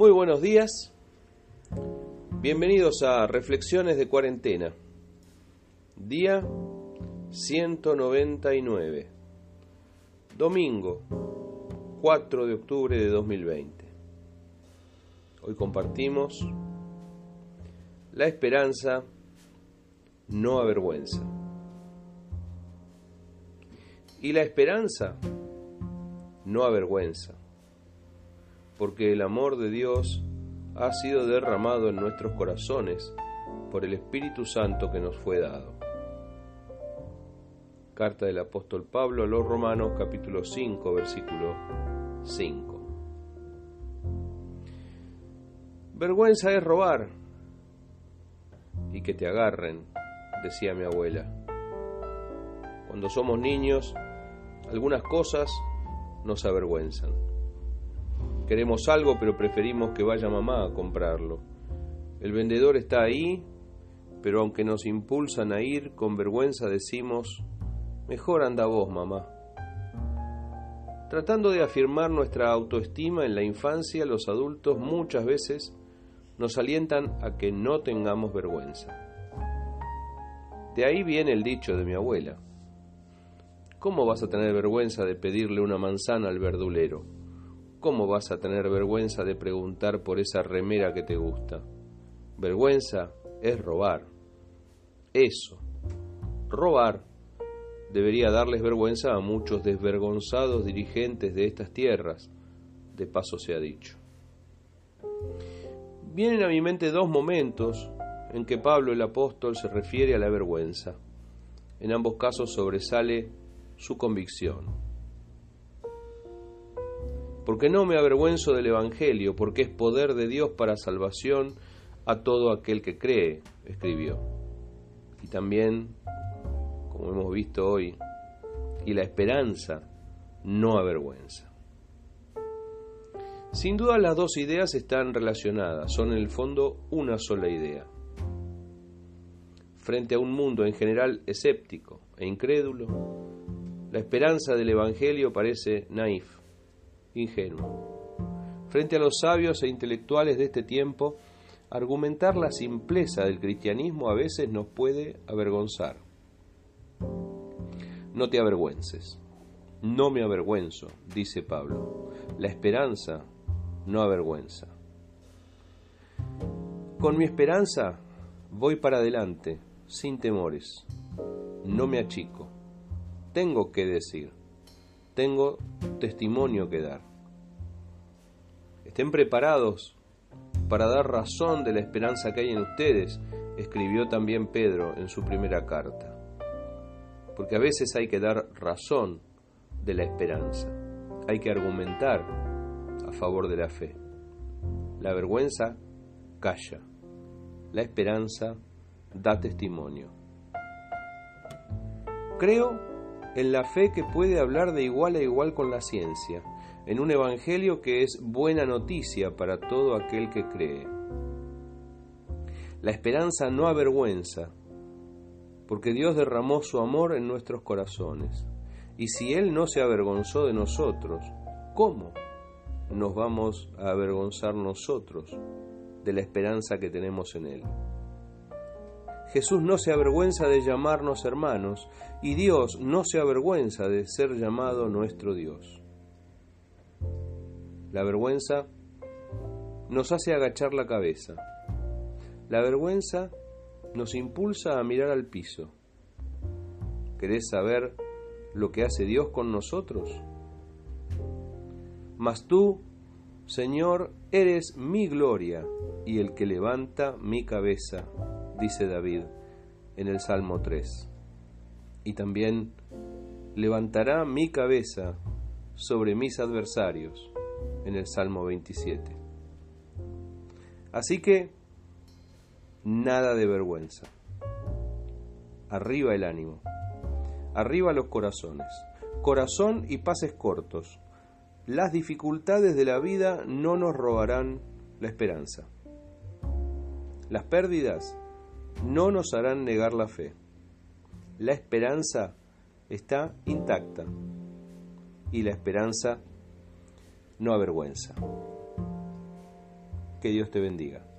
Muy buenos días. Bienvenidos a Reflexiones de Cuarentena. Día 199. Domingo 4 de octubre de 2020. Hoy compartimos la esperanza no avergüenza. Y la esperanza no avergüenza porque el amor de Dios ha sido derramado en nuestros corazones por el Espíritu Santo que nos fue dado. Carta del apóstol Pablo a los Romanos capítulo 5 versículo 5. Vergüenza es robar y que te agarren, decía mi abuela. Cuando somos niños, algunas cosas nos avergüenzan Queremos algo, pero preferimos que vaya mamá a comprarlo. El vendedor está ahí, pero aunque nos impulsan a ir, con vergüenza decimos, mejor anda vos, mamá. Tratando de afirmar nuestra autoestima en la infancia, los adultos muchas veces nos alientan a que no tengamos vergüenza. De ahí viene el dicho de mi abuela. ¿Cómo vas a tener vergüenza de pedirle una manzana al verdulero? ¿Cómo vas a tener vergüenza de preguntar por esa remera que te gusta? Vergüenza es robar. Eso, robar, debería darles vergüenza a muchos desvergonzados dirigentes de estas tierras, de paso se ha dicho. Vienen a mi mente dos momentos en que Pablo el apóstol se refiere a la vergüenza. En ambos casos sobresale su convicción porque no me avergüenzo del Evangelio, porque es poder de Dios para salvación a todo aquel que cree, escribió. Y también, como hemos visto hoy, y la esperanza no avergüenza. Sin duda las dos ideas están relacionadas, son en el fondo una sola idea. Frente a un mundo en general escéptico e incrédulo, la esperanza del Evangelio parece naif, ingenuo. Frente a los sabios e intelectuales de este tiempo, argumentar la simpleza del cristianismo a veces nos puede avergonzar. No te avergüences. No me avergüenzo, dice Pablo. La esperanza no avergüenza. Con mi esperanza voy para adelante, sin temores. No me achico. Tengo que decir tengo testimonio que dar. Estén preparados para dar razón de la esperanza que hay en ustedes, escribió también Pedro en su primera carta. Porque a veces hay que dar razón de la esperanza, hay que argumentar a favor de la fe. La vergüenza calla, la esperanza da testimonio. Creo en la fe que puede hablar de igual a igual con la ciencia, en un evangelio que es buena noticia para todo aquel que cree. La esperanza no avergüenza, porque Dios derramó su amor en nuestros corazones. Y si Él no se avergonzó de nosotros, ¿cómo nos vamos a avergonzar nosotros de la esperanza que tenemos en Él? Jesús no se avergüenza de llamarnos hermanos y Dios no se avergüenza de ser llamado nuestro Dios. La vergüenza nos hace agachar la cabeza. La vergüenza nos impulsa a mirar al piso. ¿Querés saber lo que hace Dios con nosotros? Mas tú, Señor, eres mi gloria y el que levanta mi cabeza dice David en el Salmo 3. Y también levantará mi cabeza sobre mis adversarios en el Salmo 27. Así que nada de vergüenza. Arriba el ánimo. Arriba los corazones. Corazón y pases cortos. Las dificultades de la vida no nos robarán la esperanza. Las pérdidas no nos harán negar la fe. La esperanza está intacta y la esperanza no avergüenza. Que Dios te bendiga.